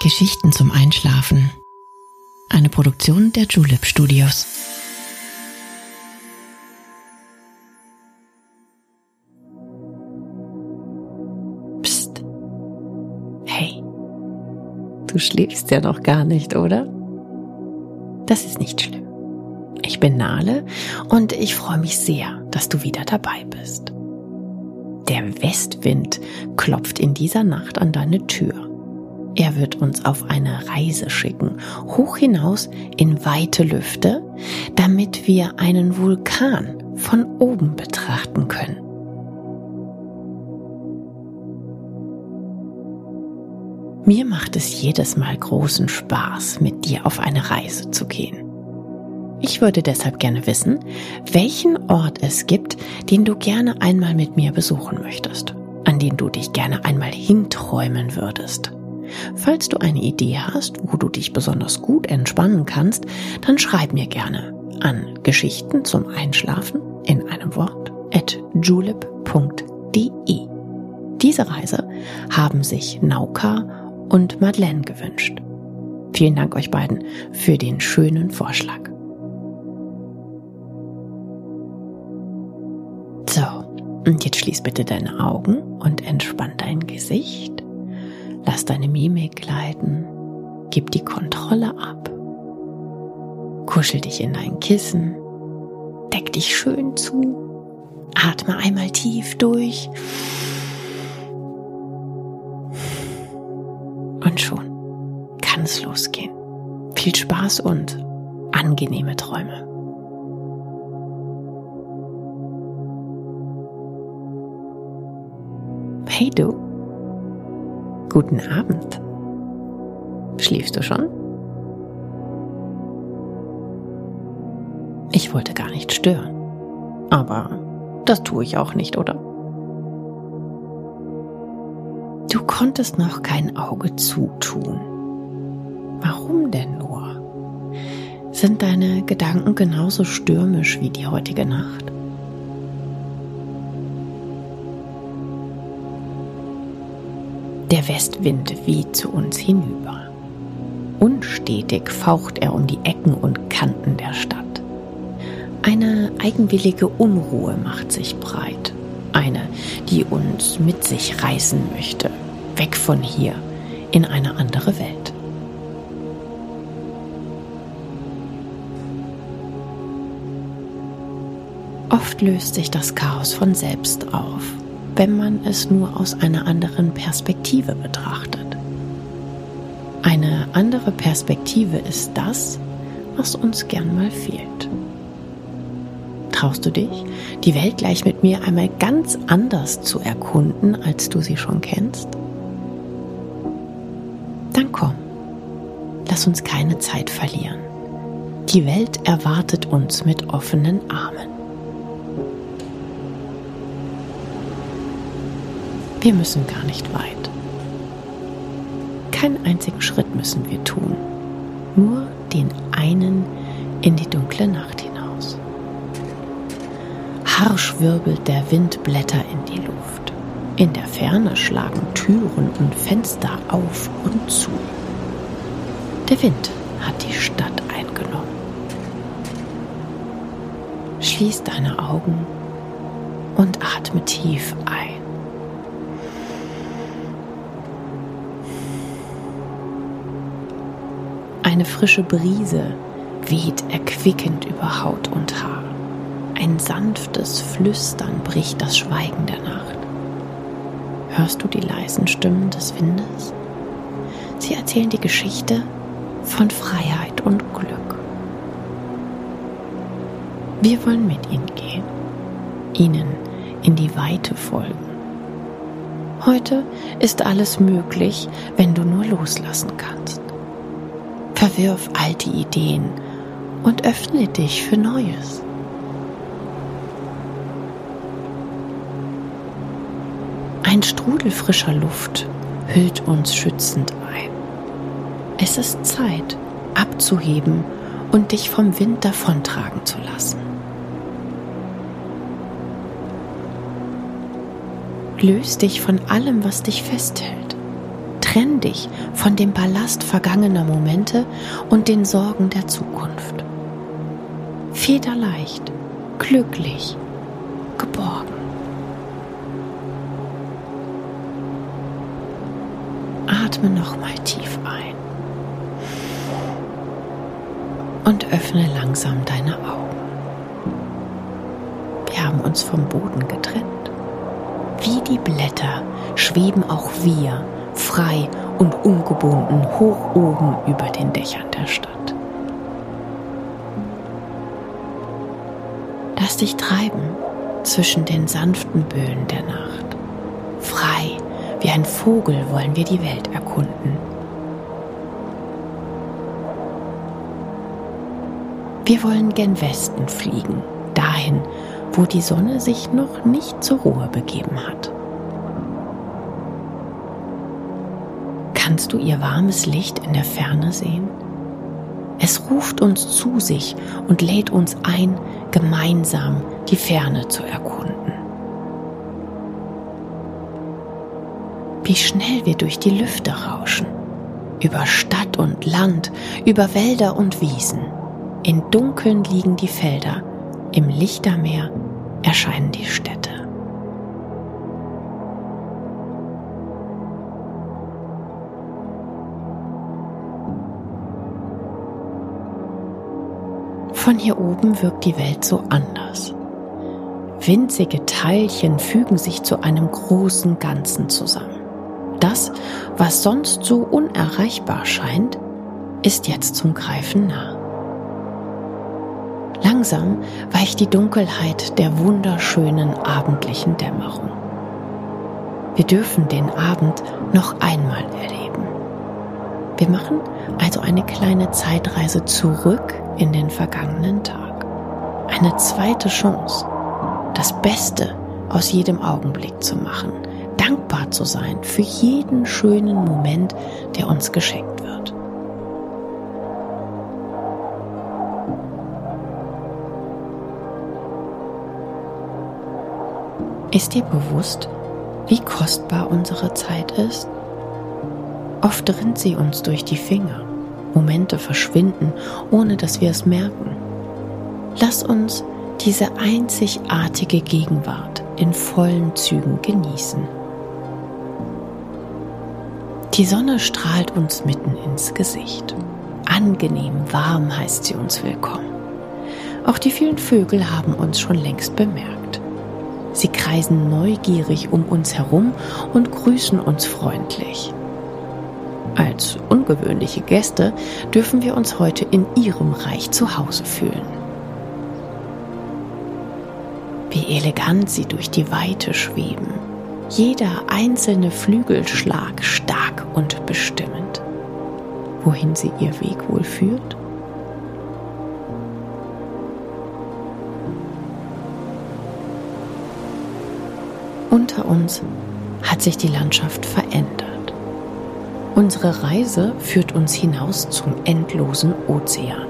Geschichten zum Einschlafen. Eine Produktion der Julep Studios. Psst. Hey. Du schläfst ja noch gar nicht, oder? Das ist nicht schlimm. Ich bin Nale und ich freue mich sehr, dass du wieder dabei bist. Der Westwind klopft in dieser Nacht an deine Tür. Er wird uns auf eine Reise schicken, hoch hinaus in weite Lüfte, damit wir einen Vulkan von oben betrachten können. Mir macht es jedes Mal großen Spaß, mit dir auf eine Reise zu gehen. Ich würde deshalb gerne wissen, welchen Ort es gibt, den du gerne einmal mit mir besuchen möchtest, an den du dich gerne einmal hinträumen würdest. Falls du eine Idee hast, wo du dich besonders gut entspannen kannst, dann schreib mir gerne an Geschichten zum Einschlafen in einem Wort at julep.de. Diese Reise haben sich Nauka und Madeleine gewünscht. Vielen Dank euch beiden für den schönen Vorschlag. So, und jetzt schließ bitte deine Augen und entspann dein Gesicht. Lass deine Mimik gleiten. Gib die Kontrolle ab. Kuschel dich in dein Kissen. Deck dich schön zu. Atme einmal tief durch. Und schon kann es losgehen. Viel Spaß und angenehme Träume. Hey du. Guten Abend. Schläfst du schon? Ich wollte gar nicht stören. Aber das tue ich auch nicht, oder? Du konntest noch kein Auge zutun. Warum denn nur? Sind deine Gedanken genauso stürmisch wie die heutige Nacht? Der Westwind weht zu uns hinüber. Unstetig faucht er um die Ecken und Kanten der Stadt. Eine eigenwillige Unruhe macht sich breit. Eine, die uns mit sich reißen möchte. Weg von hier, in eine andere Welt. Oft löst sich das Chaos von selbst auf wenn man es nur aus einer anderen Perspektive betrachtet. Eine andere Perspektive ist das, was uns gern mal fehlt. Traust du dich, die Welt gleich mit mir einmal ganz anders zu erkunden, als du sie schon kennst? Dann komm, lass uns keine Zeit verlieren. Die Welt erwartet uns mit offenen Armen. Wir müssen gar nicht weit. Keinen einzigen Schritt müssen wir tun, nur den einen in die dunkle Nacht hinaus. Harsch wirbelt der Wind Blätter in die Luft. In der Ferne schlagen Türen und Fenster auf und zu. Der Wind hat die Stadt eingenommen. Schließ deine Augen und atme tief ein. Eine frische Brise weht erquickend über Haut und Haar. Ein sanftes Flüstern bricht das Schweigen der Nacht. Hörst du die leisen Stimmen des Windes? Sie erzählen die Geschichte von Freiheit und Glück. Wir wollen mit ihnen gehen, ihnen in die Weite folgen. Heute ist alles möglich, wenn du nur loslassen kannst. Verwirf alte Ideen und öffne dich für Neues. Ein Strudel frischer Luft hüllt uns schützend ein. Es ist Zeit, abzuheben und dich vom Wind davontragen zu lassen. Löse dich von allem, was dich festhält. Trenn dich von dem Ballast vergangener Momente und den Sorgen der Zukunft. Federleicht, glücklich, geborgen. Atme nochmal tief ein und öffne langsam deine Augen. Wir haben uns vom Boden getrennt. Wie die Blätter schweben auch wir frei und ungebunden hoch oben über den Dächern der Stadt. Lass dich treiben zwischen den sanften Böen der Nacht. Frei wie ein Vogel wollen wir die Welt erkunden. Wir wollen gen Westen fliegen, dahin, wo die Sonne sich noch nicht zur Ruhe begeben hat. Kannst du ihr warmes Licht in der Ferne sehen? Es ruft uns zu sich und lädt uns ein, gemeinsam die Ferne zu erkunden. Wie schnell wir durch die Lüfte rauschen, über Stadt und Land, über Wälder und Wiesen. In Dunkeln liegen die Felder, im Lichtermeer erscheinen die Städte. Von hier oben wirkt die Welt so anders. Winzige Teilchen fügen sich zu einem großen Ganzen zusammen. Das, was sonst so unerreichbar scheint, ist jetzt zum Greifen nah. Langsam weicht die Dunkelheit der wunderschönen abendlichen Dämmerung. Wir dürfen den Abend noch einmal erleben. Wir machen also eine kleine Zeitreise zurück in den vergangenen Tag. Eine zweite Chance, das Beste aus jedem Augenblick zu machen, dankbar zu sein für jeden schönen Moment, der uns geschenkt wird. Ist dir bewusst, wie kostbar unsere Zeit ist? Oft rinnt sie uns durch die Finger. Momente verschwinden, ohne dass wir es merken. Lass uns diese einzigartige Gegenwart in vollen Zügen genießen. Die Sonne strahlt uns mitten ins Gesicht. Angenehm warm heißt sie uns willkommen. Auch die vielen Vögel haben uns schon längst bemerkt. Sie kreisen neugierig um uns herum und grüßen uns freundlich. Als ungewöhnliche Gäste dürfen wir uns heute in ihrem Reich zu Hause fühlen. Wie elegant sie durch die Weite schweben. Jeder einzelne Flügelschlag stark und bestimmend. Wohin sie ihr Weg wohl führt? Unter uns hat sich die Landschaft verändert. Unsere Reise führt uns hinaus zum endlosen Ozean.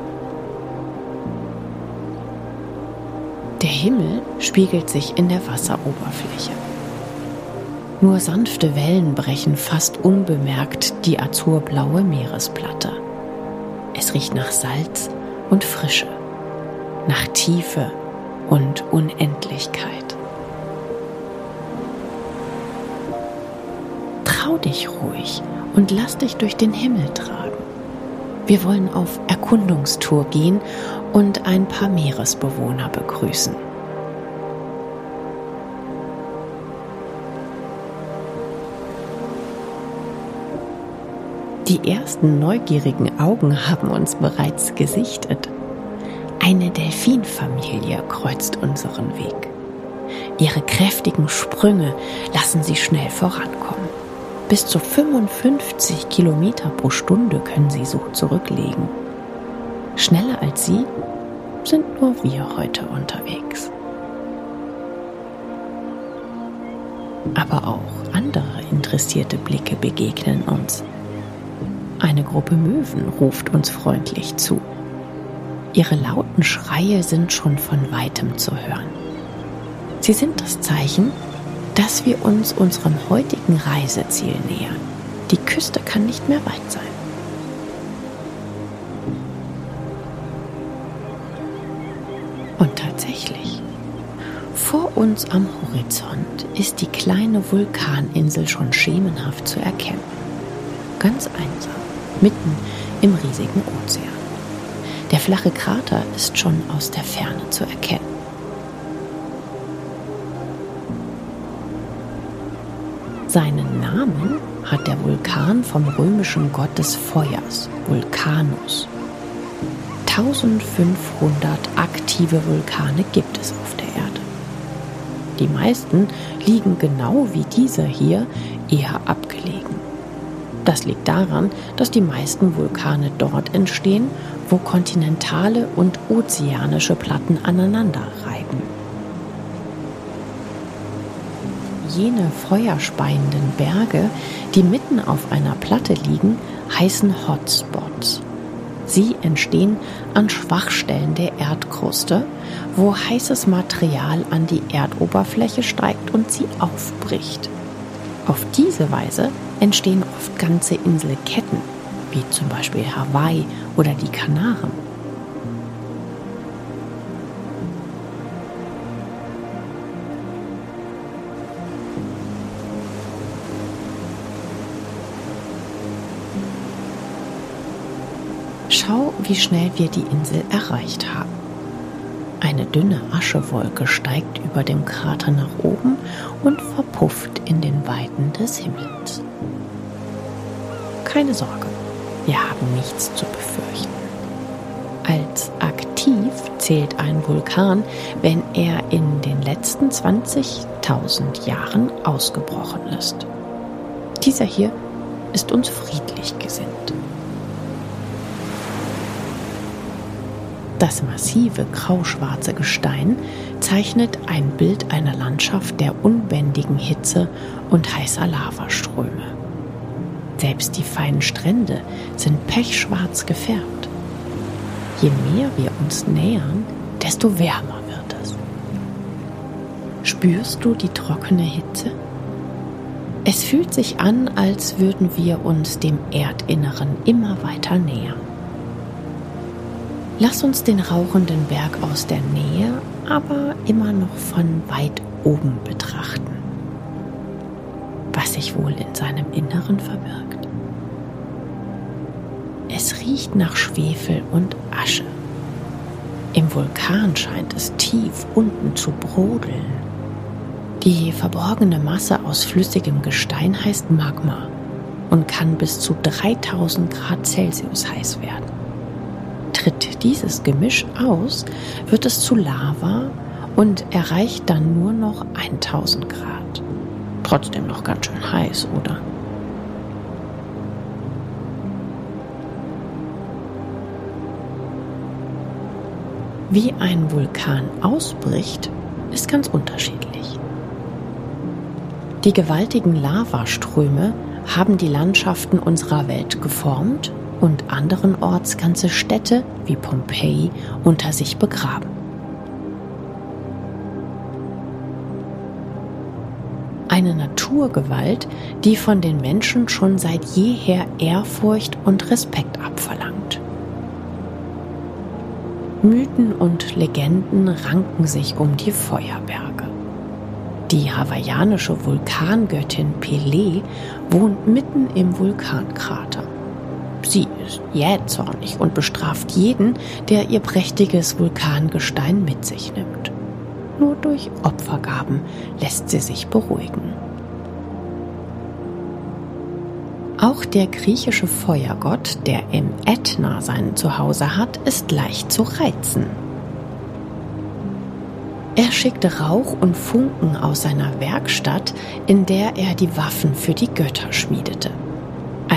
Der Himmel spiegelt sich in der Wasseroberfläche. Nur sanfte Wellen brechen fast unbemerkt die azurblaue Meeresplatte. Es riecht nach Salz und Frische, nach Tiefe und Unendlichkeit. Trau dich ruhig und lass dich durch den Himmel tragen. Wir wollen auf Erkundungstour gehen und ein paar Meeresbewohner begrüßen. Die ersten neugierigen Augen haben uns bereits gesichtet. Eine Delfinfamilie kreuzt unseren Weg. Ihre kräftigen Sprünge lassen sie schnell vorankommen. Bis zu 55 Kilometer pro Stunde können sie so zurücklegen. Schneller als sie sind nur wir heute unterwegs. Aber auch andere interessierte Blicke begegnen uns. Eine Gruppe Möwen ruft uns freundlich zu. Ihre lauten Schreie sind schon von weitem zu hören. Sie sind das Zeichen, dass wir uns unserem heutigen Reiseziel nähern, Die Küste kann nicht mehr weit sein. Und tatsächlich, vor uns am Horizont ist die kleine Vulkaninsel schon schemenhaft zu erkennen. Ganz einsam, mitten im riesigen Ozean. Der flache Krater ist schon aus der Ferne zu erkennen. Seinen Namen hat der Vulkan vom römischen Gott des Feuers, Vulcanus. 1500 aktive Vulkane gibt es auf der Erde. Die meisten liegen genau wie dieser hier eher abgelegen. Das liegt daran, dass die meisten Vulkane dort entstehen, wo kontinentale und ozeanische Platten aneinander Jene feuerspeienden Berge, die mitten auf einer Platte liegen, heißen Hotspots. Sie entstehen an Schwachstellen der Erdkruste, wo heißes Material an die Erdoberfläche steigt und sie aufbricht. Auf diese Weise entstehen oft ganze Inselketten, wie zum Beispiel Hawaii oder die Kanaren. Wie schnell wir die Insel erreicht haben. Eine dünne Aschewolke steigt über dem Krater nach oben und verpufft in den Weiten des Himmels. Keine Sorge, wir haben nichts zu befürchten. Als aktiv zählt ein Vulkan, wenn er in den letzten 20.000 Jahren ausgebrochen ist. Dieser hier ist uns friedlich gesinnt. Das massive grauschwarze Gestein zeichnet ein Bild einer Landschaft der unbändigen Hitze und heißer Lavaströme. Selbst die feinen Strände sind pechschwarz gefärbt. Je mehr wir uns nähern, desto wärmer wird es. Spürst du die trockene Hitze? Es fühlt sich an, als würden wir uns dem Erdinneren immer weiter nähern. Lass uns den rauchenden Berg aus der Nähe, aber immer noch von weit oben betrachten. Was sich wohl in seinem Inneren verbirgt. Es riecht nach Schwefel und Asche. Im Vulkan scheint es tief unten zu brodeln. Die verborgene Masse aus flüssigem Gestein heißt Magma und kann bis zu 3000 Grad Celsius heiß werden. Tritt dieses Gemisch aus, wird es zu Lava und erreicht dann nur noch 1000 Grad. Trotzdem noch ganz schön heiß, oder? Wie ein Vulkan ausbricht, ist ganz unterschiedlich. Die gewaltigen Lavaströme haben die Landschaften unserer Welt geformt und anderenorts ganze Städte wie Pompeji unter sich begraben. Eine Naturgewalt, die von den Menschen schon seit jeher Ehrfurcht und Respekt abverlangt. Mythen und Legenden ranken sich um die Feuerberge. Die hawaiianische Vulkangöttin Pele wohnt mitten im Vulkankrater. Sie ist jähzornig und bestraft jeden, der ihr prächtiges Vulkangestein mit sich nimmt. Nur durch Opfergaben lässt sie sich beruhigen. Auch der griechische Feuergott, der im Ätna sein Zuhause hat, ist leicht zu reizen. Er schickte Rauch und Funken aus seiner Werkstatt, in der er die Waffen für die Götter schmiedete.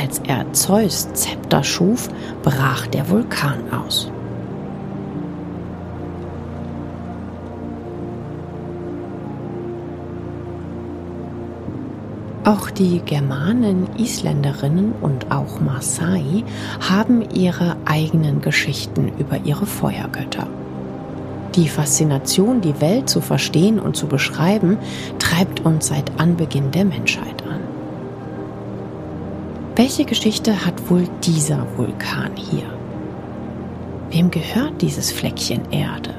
Als er Zeus Zepter schuf, brach der Vulkan aus. Auch die Germanen, Isländerinnen und auch Maasai haben ihre eigenen Geschichten über ihre Feuergötter. Die Faszination, die Welt zu verstehen und zu beschreiben, treibt uns seit Anbeginn der Menschheit an. Welche Geschichte hat wohl dieser Vulkan hier? Wem gehört dieses Fleckchen Erde?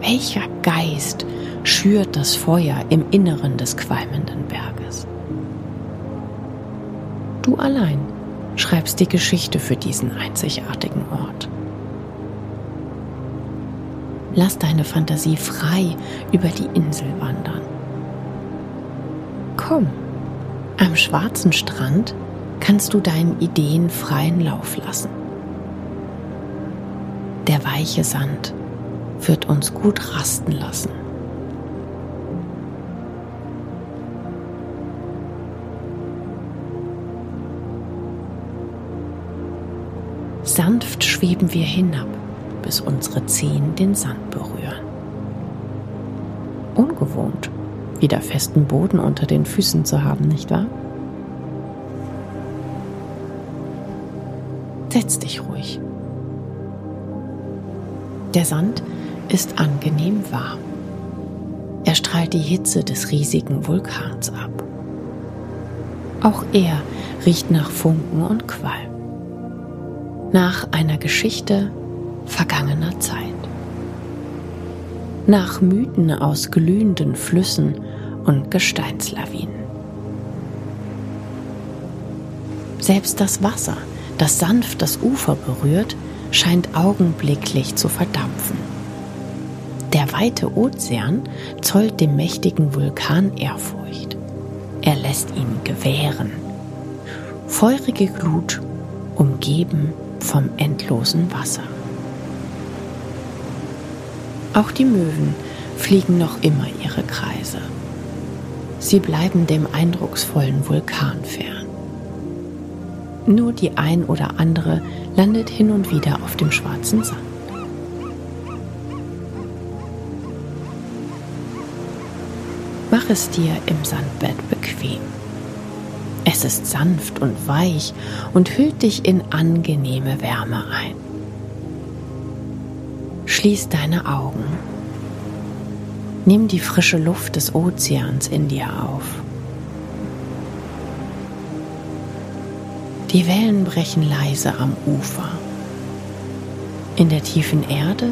Welcher Geist schürt das Feuer im Inneren des qualmenden Berges? Du allein schreibst die Geschichte für diesen einzigartigen Ort. Lass deine Fantasie frei über die Insel wandern. Komm, am schwarzen Strand kannst du deinen Ideen freien Lauf lassen. Der weiche Sand wird uns gut rasten lassen. Sanft schweben wir hinab, bis unsere Zehen den Sand berühren. Ungewohnt, wieder festen Boden unter den Füßen zu haben, nicht wahr? Setz dich ruhig. Der Sand ist angenehm warm. Er strahlt die Hitze des riesigen Vulkans ab. Auch er riecht nach Funken und Qualm. Nach einer Geschichte vergangener Zeit. Nach Mythen aus glühenden Flüssen und Gesteinslawinen. Selbst das Wasser, das sanft das Ufer berührt, scheint augenblicklich zu verdampfen. Der weite Ozean zollt dem mächtigen Vulkan Ehrfurcht. Er lässt ihn gewähren. Feurige Glut, umgeben vom endlosen Wasser. Auch die Möwen fliegen noch immer ihre Kreise. Sie bleiben dem eindrucksvollen Vulkan fern. Nur die ein oder andere landet hin und wieder auf dem schwarzen Sand. Mach es dir im Sandbett bequem. Es ist sanft und weich und hüllt dich in angenehme Wärme ein. Schließ deine Augen. Nimm die frische Luft des Ozeans in dir auf. Die Wellen brechen leise am Ufer. In der tiefen Erde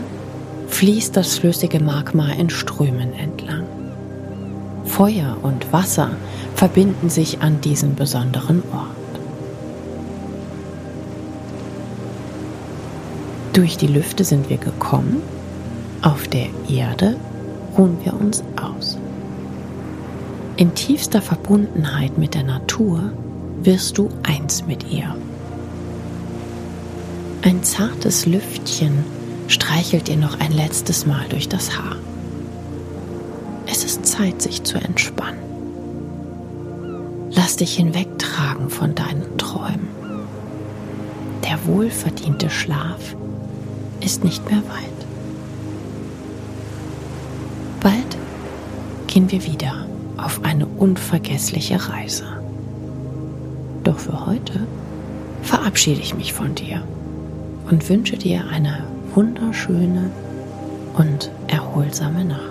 fließt das flüssige Magma in Strömen entlang. Feuer und Wasser verbinden sich an diesem besonderen Ort. Durch die Lüfte sind wir gekommen, auf der Erde ruhen wir uns aus. In tiefster Verbundenheit mit der Natur wirst du eins mit ihr. Ein zartes Lüftchen streichelt dir noch ein letztes Mal durch das Haar. Es ist Zeit, sich zu entspannen. Lass dich hinwegtragen von deinen Träumen. Der wohlverdiente Schlaf ist nicht mehr weit. Bald gehen wir wieder auf eine unvergessliche Reise. Doch für heute verabschiede ich mich von dir und wünsche dir eine wunderschöne und erholsame Nacht.